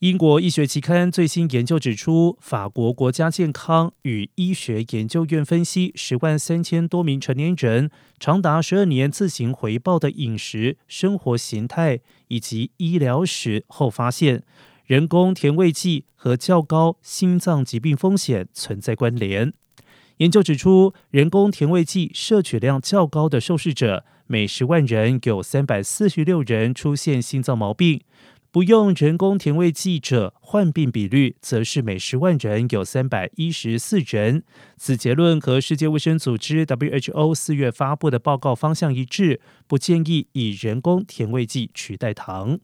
英国医学期刊最新研究指出，法国国家健康与医学研究院分析十万三千多名成年人长达十二年自行回报的饮食、生活形态以及医疗史后，发现人工甜味剂和较高心脏疾病风险存在关联。研究指出，人工甜味剂摄取量较高的受试者，每十万人有三百四十六人出现心脏毛病。不用人工甜味剂者患病比率则是每十万人有三百一十四人。此结论和世界卫生组织 （WHO） 四月发布的报告方向一致，不建议以人工甜味剂取代糖。